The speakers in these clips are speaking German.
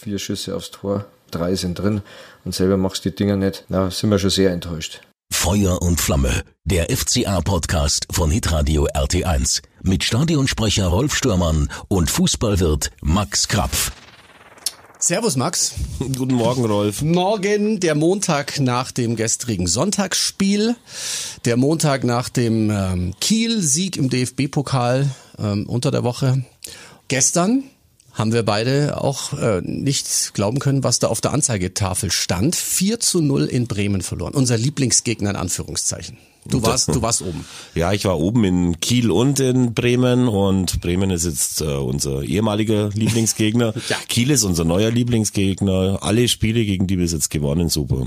vier Schüsse aufs Tor, drei sind drin und selber machst die Dinger nicht. Na, sind wir schon sehr enttäuscht. Feuer und Flamme, der FCA-Podcast von Hitradio RT1 mit Stadionsprecher Rolf Stürmann und Fußballwirt Max Krapf. Servus Max. Guten Morgen, Rolf. Morgen der Montag nach dem gestrigen Sonntagsspiel, der Montag nach dem ähm, Kiel-Sieg im DFB-Pokal ähm, unter der Woche. Gestern haben wir beide auch äh, nicht glauben können, was da auf der Anzeigetafel stand. 4 zu 0 in Bremen verloren. Unser Lieblingsgegner in Anführungszeichen. Du warst, du warst oben. Ja, ich war oben in Kiel und in Bremen und Bremen ist jetzt äh, unser ehemaliger Lieblingsgegner. ja. Kiel ist unser neuer Lieblingsgegner. Alle Spiele, gegen die wir jetzt gewonnen, super.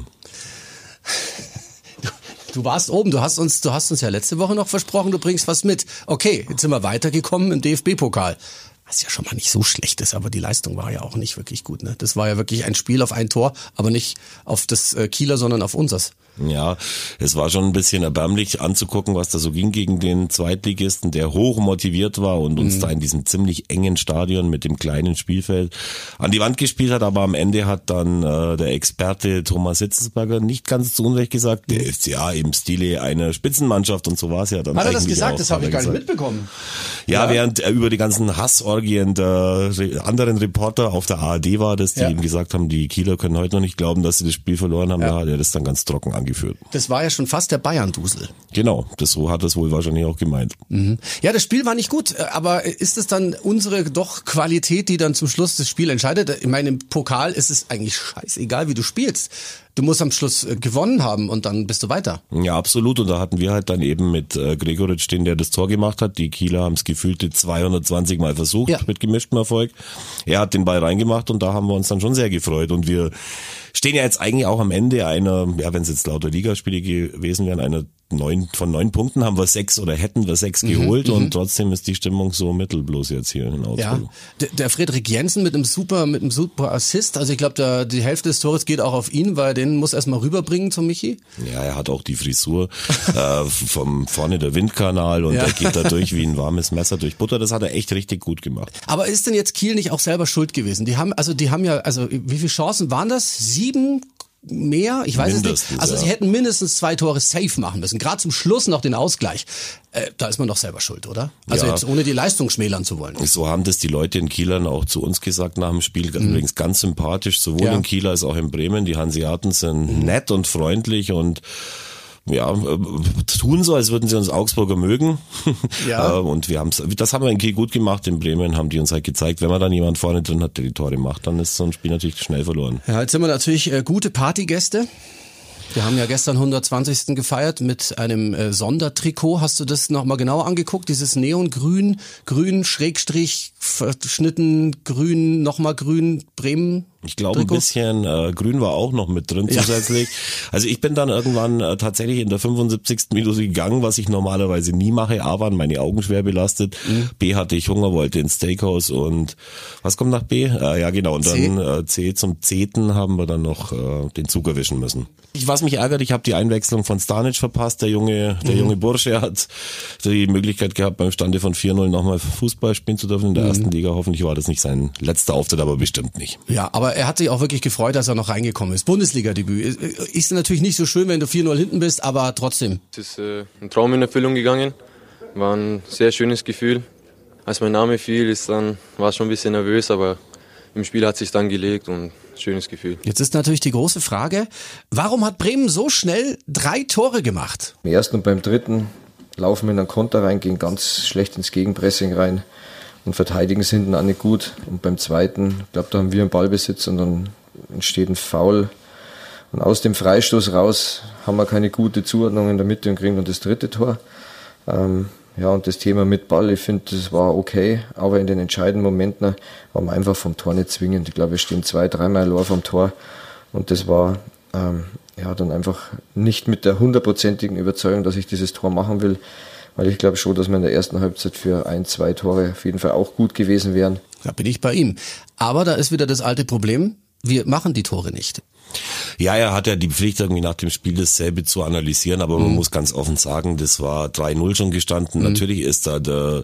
Du warst oben, du hast uns, du hast uns ja letzte Woche noch versprochen, du bringst was mit. Okay, jetzt sind wir weitergekommen im DFB-Pokal. Was ja schon mal nicht so schlecht ist, aber die Leistung war ja auch nicht wirklich gut. Ne? Das war ja wirklich ein Spiel auf ein Tor, aber nicht auf das äh, Kieler, sondern auf unseres. Ja, es war schon ein bisschen erbärmlich anzugucken, was da so ging gegen den Zweitligisten, der hoch motiviert war und uns mhm. da in diesem ziemlich engen Stadion mit dem kleinen Spielfeld an die Wand gespielt hat. Aber am Ende hat dann äh, der Experte Thomas Hitzelsberger nicht ganz zu Unrecht gesagt, der FCA im Stile einer Spitzenmannschaft und so war es ja dann. Hat er das gesagt? Auch, das habe ich gar nicht mitbekommen. Ja, ja, während er über die ganzen Hassorgien der anderen Reporter auf der ARD war, dass die ja. ihm gesagt haben, die Kieler können heute noch nicht glauben, dass sie das Spiel verloren haben, ja. da hat er das dann ganz trocken angeführt. Das war ja schon fast der Bayern-Dusel. Genau, das so hat es wohl wahrscheinlich auch gemeint. Mhm. Ja, das Spiel war nicht gut, äh, aber ist es dann unsere doch Qualität, die dann zum Schluss das Spiel entscheidet? Ich meine, im Pokal ist es eigentlich scheißegal, wie du spielst du musst am Schluss äh, gewonnen haben und dann bist du weiter. Ja, absolut. Und da hatten wir halt dann eben mit äh, Gregoritsch, den der das Tor gemacht hat. Die Kieler haben es gefühlte 220 Mal versucht ja. mit gemischtem Erfolg. Er hat den Ball reingemacht und da haben wir uns dann schon sehr gefreut. Und wir stehen ja jetzt eigentlich auch am Ende einer, ja, wenn es jetzt lauter Ligaspiele gewesen wären, einer neun, von neun Punkten haben wir sechs oder hätten wir sechs mhm, geholt mhm, und trotzdem ist die Stimmung so mittelbloß jetzt hier in Augsburg. Ja, der, der Friedrich Jensen mit einem super, mit einem super Assist, also ich glaube, die Hälfte des Tores geht auch auf ihn, weil den muss erstmal rüberbringen zum Michi. Ja, er hat auch die Frisur äh, vom vorne der Windkanal und ja. der geht da durch wie ein warmes Messer durch Butter. Das hat er echt richtig gut gemacht. Aber ist denn jetzt Kiel nicht auch selber schuld gewesen? Die haben, also die haben ja, also wie viele Chancen waren das? Sieben mehr? Ich weiß mindestens, es nicht. Also ja. sie hätten mindestens zwei Tore safe machen müssen. Gerade zum Schluss noch den Ausgleich. Äh, da ist man doch selber schuld, oder? Also ja. jetzt ohne die Leistung schmälern zu wollen. So haben das die Leute in Kielern auch zu uns gesagt nach dem Spiel. Mhm. Übrigens ganz sympathisch, sowohl ja. in Kiel als auch in Bremen. Die Hanseaten sind mhm. nett und freundlich und ja, äh, tun so, als würden sie uns Augsburger mögen. Ja. Äh, und wir haben's, das haben wir in Kiel gut gemacht. In Bremen haben die uns halt gezeigt, wenn man dann jemand vorne drin hat, der die Tore macht, dann ist so ein Spiel natürlich schnell verloren. Ja, jetzt sind wir natürlich äh, gute Partygäste. Wir haben ja gestern 120. gefeiert mit einem äh, Sondertrikot. Hast du das nochmal genau angeguckt? Dieses Neongrün, grün, Schrägstrich, verschnitten, grün, nochmal grün, Bremen ich glaube, ein bisschen äh, Grün war auch noch mit drin zusätzlich. Ja. Also ich bin dann irgendwann äh, tatsächlich in der 75. Minute gegangen, was ich normalerweise nie mache. A waren meine Augen schwer belastet. Mhm. B hatte ich Hunger, wollte ins Steakhouse und was kommt nach B? Äh, ja genau, und C. dann äh, C zum Zeten haben wir dann noch äh, den Zug erwischen müssen. Ich, was mich ärgert, ich habe die Einwechslung von Stanic verpasst. Der junge, der mhm. junge Bursche hat die Möglichkeit gehabt, beim Stande von 4-0 nochmal Fußball spielen zu dürfen in der mhm. ersten Liga. Hoffentlich war das nicht sein letzter Auftritt, aber bestimmt nicht. Ja, aber er hat sich auch wirklich gefreut, dass er noch reingekommen ist. Bundesliga-Debüt. Ist natürlich nicht so schön, wenn du 4-0 hinten bist, aber trotzdem. Es ist äh, ein Traum in Erfüllung gegangen. War ein sehr schönes Gefühl. Als mein Name fiel, ist dann, war es schon ein bisschen nervös, aber im Spiel hat sich dann gelegt und schönes Gefühl. Jetzt ist natürlich die große Frage, warum hat Bremen so schnell drei Tore gemacht? Im ersten und beim dritten laufen wir in einen Konter rein, gehen ganz schlecht ins Gegenpressing rein und verteidigen es hinten auch nicht gut. Und beim zweiten, ich glaube, da haben wir einen Ballbesitz und dann entsteht ein Foul. Und aus dem Freistoß raus haben wir keine gute Zuordnung in der Mitte und kriegen dann das dritte Tor. Ähm, ja, und das Thema mit Ball, ich finde, das war okay, aber in den entscheidenden Momenten waren wir einfach vom Tor nicht zwingend. Ich glaube, wir stehen zwei, dreimal Lohr vom Tor und das war ähm, ja dann einfach nicht mit der hundertprozentigen Überzeugung, dass ich dieses Tor machen will weil ich glaube schon, dass wir in der ersten Halbzeit für ein, zwei Tore auf jeden Fall auch gut gewesen wären. Da bin ich bei ihm. Aber da ist wieder das alte Problem, wir machen die Tore nicht. Ja, er hat ja die Pflicht, irgendwie nach dem Spiel dasselbe zu analysieren, aber mhm. man muss ganz offen sagen, das war 3-0 schon gestanden. Mhm. Natürlich ist da der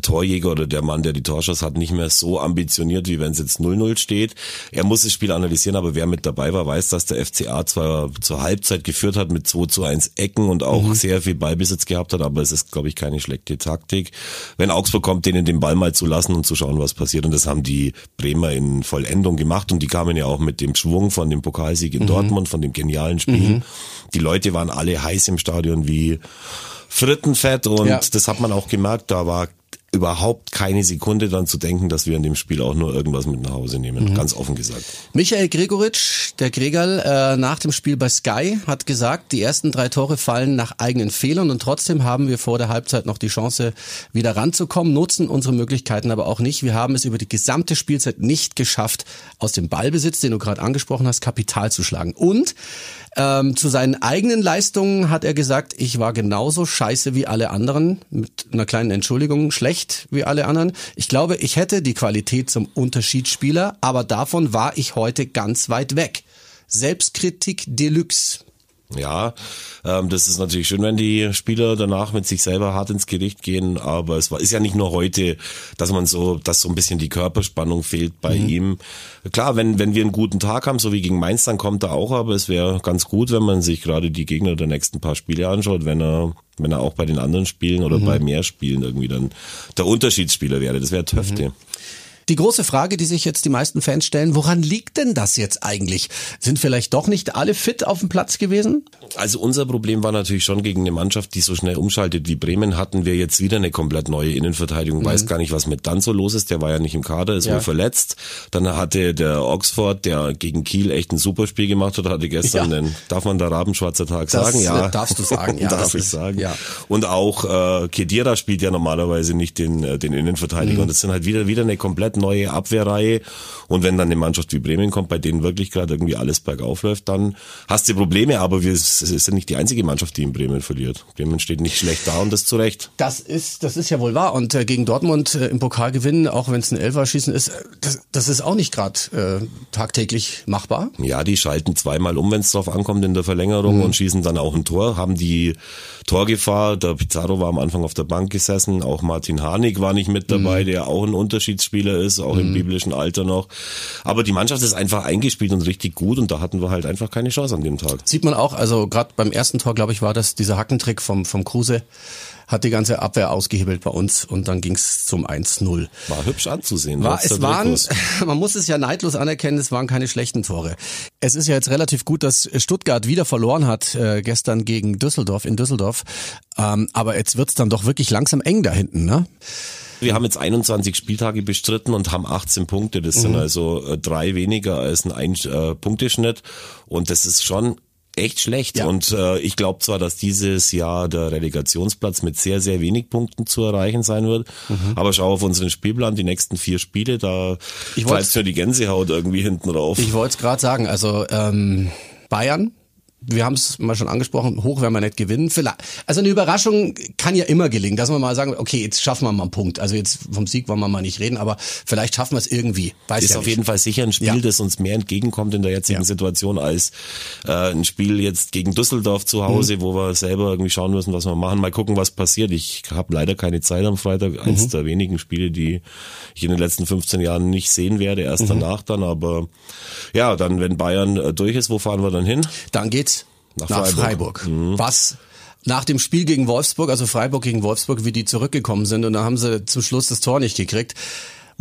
Torjäger oder der Mann, der die Torschuss hat, nicht mehr so ambitioniert, wie wenn es jetzt 0-0 steht. Er muss das Spiel analysieren, aber wer mit dabei war, weiß, dass der FCA zwar zur Halbzeit geführt hat mit 2 zu 1 Ecken und auch mhm. sehr viel Ballbesitz gehabt hat, aber es ist, glaube ich, keine schlechte Taktik. Wenn Augsburg kommt, denen den Ball mal zu lassen und zu schauen, was passiert. Und das haben die Bremer in Vollendung gemacht und die kamen ja auch mit dem Schwung von dem Pokalsieg in mhm. Dortmund, von dem genialen Spiel. Mhm. Die Leute waren alle heiß im Stadion wie Frittenfett und ja. das hat man auch gemerkt, da war überhaupt keine Sekunde dann zu denken, dass wir in dem Spiel auch nur irgendwas mit nach Hause nehmen. Mhm. Ganz offen gesagt. Michael Gregoritsch, der Gregal, äh, nach dem Spiel bei Sky hat gesagt, die ersten drei Tore fallen nach eigenen Fehlern und trotzdem haben wir vor der Halbzeit noch die Chance, wieder ranzukommen, nutzen unsere Möglichkeiten aber auch nicht. Wir haben es über die gesamte Spielzeit nicht geschafft, aus dem Ballbesitz, den du gerade angesprochen hast, Kapital zu schlagen. Und ähm, zu seinen eigenen Leistungen hat er gesagt, ich war genauso scheiße wie alle anderen, mit einer kleinen Entschuldigung, schlecht wie alle anderen. Ich glaube, ich hätte die Qualität zum Unterschiedsspieler, aber davon war ich heute ganz weit weg. Selbstkritik Deluxe. Ja, ähm, das ist natürlich schön, wenn die Spieler danach mit sich selber hart ins Gericht gehen, aber es war, ist ja nicht nur heute, dass man so, dass so ein bisschen die Körperspannung fehlt bei mhm. ihm. Klar, wenn, wenn wir einen guten Tag haben, so wie gegen Mainz, dann kommt er auch, aber es wäre ganz gut, wenn man sich gerade die Gegner der nächsten paar Spiele anschaut, wenn er, wenn er auch bei den anderen Spielen oder mhm. bei mehr Spielen irgendwie dann der Unterschiedsspieler wäre. Das wäre Töfte. Mhm. Die große Frage, die sich jetzt die meisten Fans stellen, woran liegt denn das jetzt eigentlich? Sind vielleicht doch nicht alle fit auf dem Platz gewesen? Also unser Problem war natürlich schon gegen eine Mannschaft, die so schnell umschaltet wie Bremen, hatten wir jetzt wieder eine komplett neue Innenverteidigung. Mhm. Weiß gar nicht, was mit dann so los ist. Der war ja nicht im Kader, ist ja. wohl verletzt. Dann hatte der Oxford, der gegen Kiel echt ein super Spiel gemacht hat, hatte gestern ja. den, darf man da Rabenschwarzer Tag das sagen? Ja. Darfst du sagen, ja. darf ich sagen. Ja. Und auch äh, Kedira spielt ja normalerweise nicht den, äh, den Innenverteidiger. Mhm. Und das sind halt wieder, wieder eine komplett neue Abwehrreihe. Und wenn dann eine Mannschaft wie Bremen kommt, bei denen wirklich gerade irgendwie alles bergauf läuft, dann hast du Probleme. Aber wir sind nicht die einzige Mannschaft, die in Bremen verliert. Bremen steht nicht schlecht da und das zu Recht. Das ist, das ist ja wohl wahr. Und äh, gegen Dortmund äh, im Pokal gewinnen, auch wenn es ein Elferschießen ist, das, das ist auch nicht gerade äh, tagtäglich machbar. Ja, die schalten zweimal um, wenn es drauf ankommt in der Verlängerung mhm. und schießen dann auch ein Tor, haben die Torgefahr. Der Pizarro war am Anfang auf der Bank gesessen, auch Martin Harnik war nicht mit dabei, mhm. der auch ein Unterschiedsspieler ist, auch mhm. im biblischen Alter noch. Aber die Mannschaft ist einfach eingespielt und richtig gut und da hatten wir halt einfach keine Chance an dem Tag. Sieht man auch, also gerade beim ersten Tor, glaube ich, war das dieser Hackentrick vom, vom Kruse hat die ganze Abwehr ausgehebelt bei uns und dann ging's zum 1-0. War hübsch anzusehen. War, es waren, man muss es ja neidlos anerkennen, es waren keine schlechten Tore. Es ist ja jetzt relativ gut, dass Stuttgart wieder verloren hat äh, gestern gegen Düsseldorf in Düsseldorf. Ähm, aber jetzt wird's dann doch wirklich langsam eng da hinten, ne? Wir haben jetzt 21 Spieltage bestritten und haben 18 Punkte. Das mhm. sind also äh, drei weniger als ein Ein-Punkteschnitt. Und das ist schon echt schlecht. Ja. Und äh, ich glaube zwar, dass dieses Jahr der Relegationsplatz mit sehr, sehr wenig Punkten zu erreichen sein wird, mhm. aber schau auf unseren Spielplan, die nächsten vier Spiele, da treibt mir die Gänsehaut irgendwie hinten rauf. Ich wollte es gerade sagen, also ähm, Bayern wir haben es mal schon angesprochen, hoch werden wir nicht gewinnen. Vielleicht, also eine Überraschung kann ja immer gelingen, dass wir mal sagen, okay, jetzt schaffen wir mal einen Punkt. Also jetzt vom Sieg wollen wir mal nicht reden, aber vielleicht schaffen wir es irgendwie. Weiß ist ja auf jeden Fall sicher ein Spiel, ja. das uns mehr entgegenkommt in der jetzigen ja. Situation als äh, ein Spiel jetzt gegen Düsseldorf zu Hause, mhm. wo wir selber irgendwie schauen müssen, was wir machen. Mal gucken, was passiert. Ich habe leider keine Zeit am Freitag. Mhm. Eines der wenigen Spiele, die ich in den letzten 15 Jahren nicht sehen werde. Erst mhm. danach dann. Aber ja, dann, wenn Bayern äh, durch ist, wo fahren wir dann hin? Dann geht's nach, nach Freiburg. Freiburg. Mhm. Was nach dem Spiel gegen Wolfsburg, also Freiburg gegen Wolfsburg, wie die zurückgekommen sind und da haben sie zum Schluss das Tor nicht gekriegt.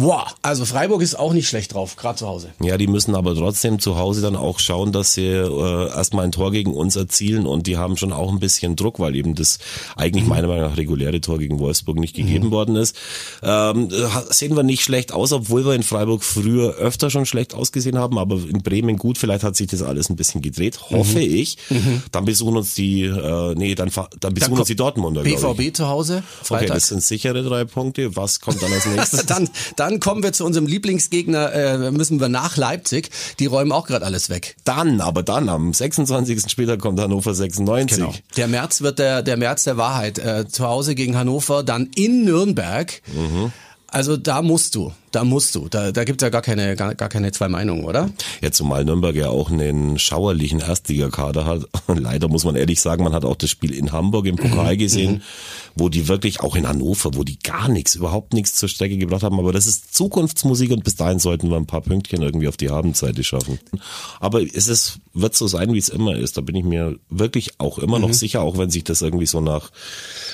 Boah, also Freiburg ist auch nicht schlecht drauf, gerade zu Hause. Ja, die müssen aber trotzdem zu Hause dann auch schauen, dass sie äh, erstmal ein Tor gegen uns erzielen und die haben schon auch ein bisschen Druck, weil eben das eigentlich mhm. meiner Meinung nach reguläre Tor gegen Wolfsburg nicht gegeben mhm. worden ist. Ähm, sehen wir nicht schlecht aus, obwohl wir in Freiburg früher öfter schon schlecht ausgesehen haben, aber in Bremen gut, vielleicht hat sich das alles ein bisschen gedreht, hoffe mhm. ich. Mhm. Dann besuchen uns die, äh, nee, dann, dann besuchen dann uns die Dortmunder. BVB zu Hause, Freitag. Okay, das sind sichere drei Punkte. Was kommt dann als nächstes? dann, dann kommen wir zu unserem Lieblingsgegner, äh, müssen wir nach Leipzig. Die räumen auch gerade alles weg. Dann, aber dann am 26. Spieltag kommt Hannover 96. Genau. Der März wird der, der März der Wahrheit. Äh, zu Hause gegen Hannover, dann in Nürnberg. Mhm. Also da musst du. Da musst du. Da, da gibt es ja gar keine, gar, gar keine zwei Meinungen, oder? Ja, zumal Nürnberg ja auch einen schauerlichen Erstligakader hat. Leider muss man ehrlich sagen, man hat auch das Spiel in Hamburg im Pokal gesehen, wo die wirklich, auch in Hannover, wo die gar nichts, überhaupt nichts zur Strecke gebracht haben. Aber das ist Zukunftsmusik und bis dahin sollten wir ein paar Pünktchen irgendwie auf die Abendseite schaffen. Aber es ist, wird so sein, wie es immer ist. Da bin ich mir wirklich auch immer noch sicher, auch wenn sich das irgendwie so nach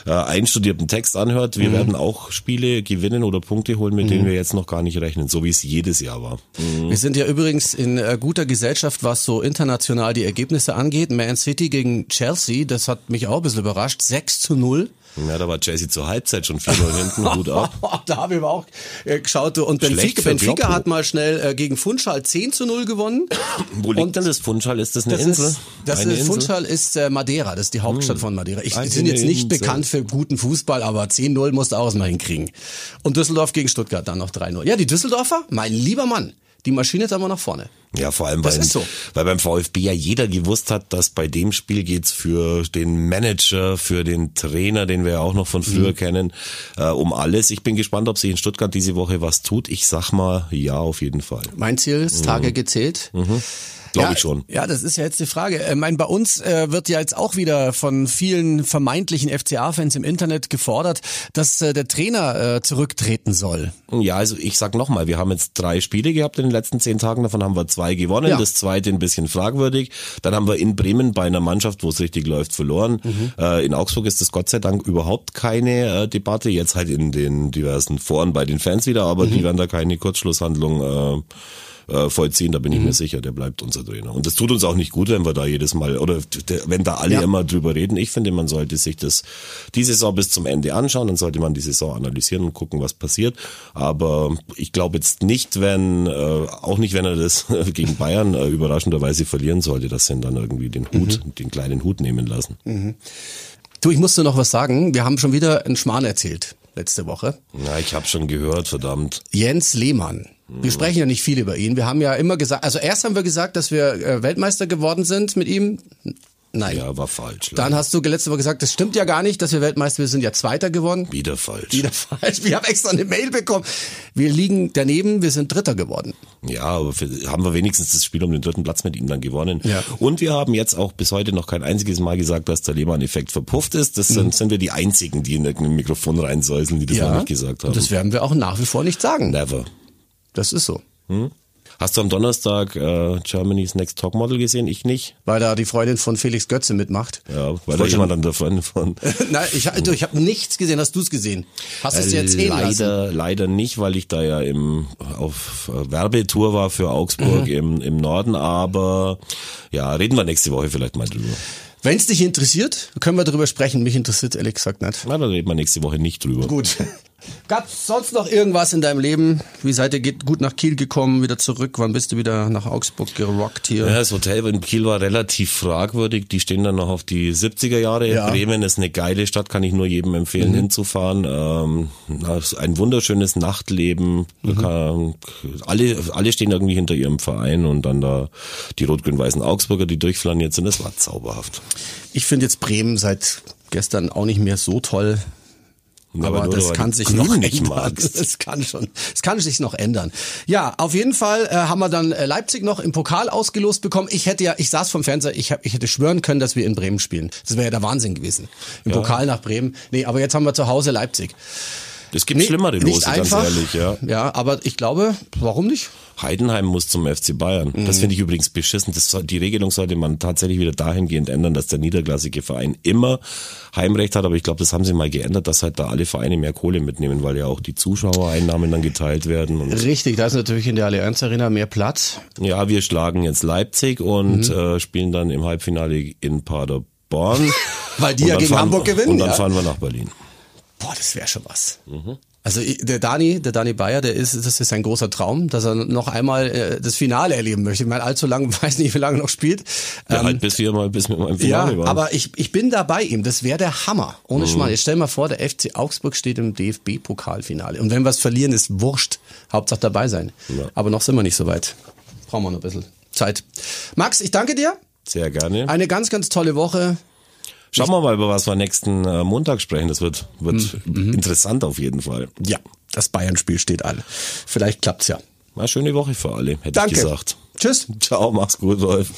äh, einstudiertem Text anhört. Wir werden auch Spiele gewinnen oder Punkte holen, mit denen wir jetzt noch gar nicht rechnen, so wie es jedes Jahr war. Wir sind ja übrigens in äh, guter Gesellschaft, was so international die Ergebnisse angeht. Man City gegen Chelsea, das hat mich auch ein bisschen überrascht. 6 zu 0. Ja, da war Chelsea zur Halbzeit schon 4-0 hinten, gut ab. da habe ich aber auch äh, geschaut. Und Benfica, Benfica hat mal schnell äh, gegen Funchal 10 zu 0 gewonnen. Wo liegt Und denn das Funchal? Ist das eine Das Insel? ist, das eine ist Insel? Funchal ist äh, Madeira, das ist die Hauptstadt von Madeira. Ich Eine sind jetzt nicht Insel. bekannt für guten Fußball, aber 10-0 musst du auch mal hinkriegen. Und Düsseldorf gegen Stuttgart dann noch 3-0. Ja, die Düsseldorfer, mein lieber Mann, die Maschine ist aber nach vorne. Ja, vor allem, weil, so. weil beim VfB ja jeder gewusst hat, dass bei dem Spiel geht's für den Manager, für den Trainer, den wir ja auch noch von früher Mhm. kennen, äh, um alles. Ich bin gespannt, ob sich in Stuttgart diese Woche was tut. Ich sag mal, ja, auf jeden Fall. Mein Ziel ist Tage gezählt. Glaube ja, ich schon. Ja, das ist ja jetzt die Frage. Ich meine, bei uns äh, wird ja jetzt auch wieder von vielen vermeintlichen FCA-Fans im Internet gefordert, dass äh, der Trainer äh, zurücktreten soll. Ja, also ich sag nochmal, wir haben jetzt drei Spiele gehabt in den letzten zehn Tagen, davon haben wir zwei gewonnen, Ja. das zweite ein bisschen fragwürdig. Dann haben wir in Bremen bei einer Mannschaft, wo es richtig läuft, verloren. Mhm. Äh, in Augsburg ist das Gott sei Dank überhaupt keine äh, Debatte, jetzt halt in den diversen Foren bei den Fans wieder, aber Mhm. die werden da keine Kurzschlusshandlung äh, äh, vollziehen, da bin Mhm. ich mir sicher, der bleibt unser Trainer. Und das tut uns auch nicht gut, wenn wir da jedes Mal, oder der, wenn da alle Ja. immer drüber reden. Ich finde, man sollte sich das die Saison bis zum Ende anschauen, dann sollte man die Saison analysieren und gucken, was passiert. Aber ich glaube jetzt nicht, wenn, äh, auch nicht, wenn er das gegen Bayern äh, überraschenderweise verlieren sollte, dass sie ihn dann irgendwie den Hut, Mhm. den kleinen Hut nehmen lassen. Du, ich musste noch was sagen. Wir haben schon wieder einen Schmarrn erzählt letzte Woche. Na, ich habe schon gehört, verdammt. Jens Lehmann. Wir sprechen ja nicht viel über ihn. Wir haben ja immer gesagt, also erst haben wir gesagt, dass wir äh, Weltmeister geworden sind mit ihm. Nein. Ja, war falsch. Dann hast du letzte Woche gesagt, das stimmt ja gar nicht, dass wir Weltmeister, wir sind ja Zweiter geworden. wieder falsch. Wieder falsch. Wir haben extra eine Mail bekommen. Wir liegen daneben, wir sind Dritter geworden. Ja, aber für, haben wir wenigstens das Spiel um den dritten Platz mit ihm dann gewonnen. Ja. Und wir haben jetzt auch bis heute noch kein einziges Mal gesagt, dass der Lehmann-Effekt verpufft ist. Das sind, sind wir die einzigen, die in irgendein Mikrofon reinsäuseln, die das noch nicht gesagt haben. Und das werden wir auch nach wie vor nicht sagen. Never. Das ist so. Hast du am Donnerstag äh, Germany's Next Topmodel gesehen? Ich nicht. Weil da die Freundin von Felix Götze mitmacht. Ja, weil da jemand an der Freundin von. Nein, ich, du, ich habe nichts gesehen. Hast du es gesehen? Hast du es dir lassen? Äh, leider, leider nicht, weil ich da ja im, auf äh, Werbetour war für Augsburg Mhm. im, im Norden, aber ja, reden wir nächste Woche vielleicht mal drüber. Wenn es dich interessiert, können wir darüber sprechen. Mich interessiert ehrlich gesagt nicht. Na, dann reden wir nächste Woche nicht drüber. Gut. Gab's sonst noch irgendwas in deinem Leben? Wie seid ihr gut nach Kiel gekommen, wieder zurück? Wann bist du wieder nach Augsburg gerockt hier? Ja, das Hotel in Kiel war relativ fragwürdig. Die stehen dann noch auf die 70er Jahre. Ja. Bremen ist eine geile Stadt, kann ich nur jedem empfehlen, hinzufahren. Ähm, ein wunderschönes Nachtleben. Da Kann, alle, alle stehen irgendwie hinter ihrem Verein und dann da die rot-grün-weißen Augsburger, die durchflaniert sind. Das war zauberhaft. Ich finde jetzt Bremen seit gestern auch nicht mehr so toll. Ja, aber nur, das kann sich noch nicht ändern. Das kann schon, es kann sich noch ändern. Ja, auf jeden Fall äh, haben wir dann äh, Leipzig noch im Pokal ausgelost bekommen. Ich hätte ja, ich saß vom Fernseher, ich, hab, ich hätte schwören können, dass wir in Bremen spielen. Das wäre ja der Wahnsinn gewesen. Im Pokal nach Bremen. Nee, aber jetzt haben wir zu Hause Leipzig. Es gibt schlimmere Lose, ganz einfach. ehrlich, ja. Ja, aber ich glaube, warum nicht? Heidenheim muss zum FC Bayern. Mhm. Das finde ich übrigens beschissen. Das die Regelung sollte man tatsächlich wieder dahingehend ändern, dass der niederklassige Verein immer Heimrecht hat. Aber ich glaube, das haben sie mal geändert, dass halt da alle Vereine mehr Kohle mitnehmen, weil ja auch die Zuschauereinnahmen dann geteilt werden. Richtig, da ist natürlich in der Allianz Arena mehr Platz. ja, wir schlagen jetzt Leipzig und Mhm. äh, spielen dann im Halbfinale in Paderborn. Weil die ja gegen fahren, Hamburg gewinnen, Und dann ja. fahren wir nach Berlin. Boah, das wäre schon was. Also ich- der Dani, der Dani Bayer, der ist, das ist ein großer Traum, dass er noch einmal äh, das Finale erleben möchte. Ich meine, allzu lang, weiß nicht, wie lange er noch spielt. Ja, Ähm, halt bis wir mal bis wir mal im ja, Finale waren. aber ich, ich bin da bei ihm. Das wäre der Hammer. Ohne Mhm. Schmarrn. Jetzt stell mal vor, der FC Augsburg steht im DFB-Pokalfinale. Und wenn wir es verlieren, ist wurscht. Hauptsache dabei sein. Ja. Aber noch sind wir nicht so weit. Brauchen wir noch ein bisschen Zeit. Max, ich danke dir. Sehr gerne. Eine ganz, ganz tolle Woche. Schauen wir mal, über was wir nächsten äh, Montag sprechen. Das wird, wird Mhm. interessant auf jeden Fall. Ja. das Bayern-Spiel steht an. Vielleicht klappt's ja. Eine schöne Woche für alle, hätte Danke. ich gesagt. Tschüss. Ciao, mach's gut, Rolf.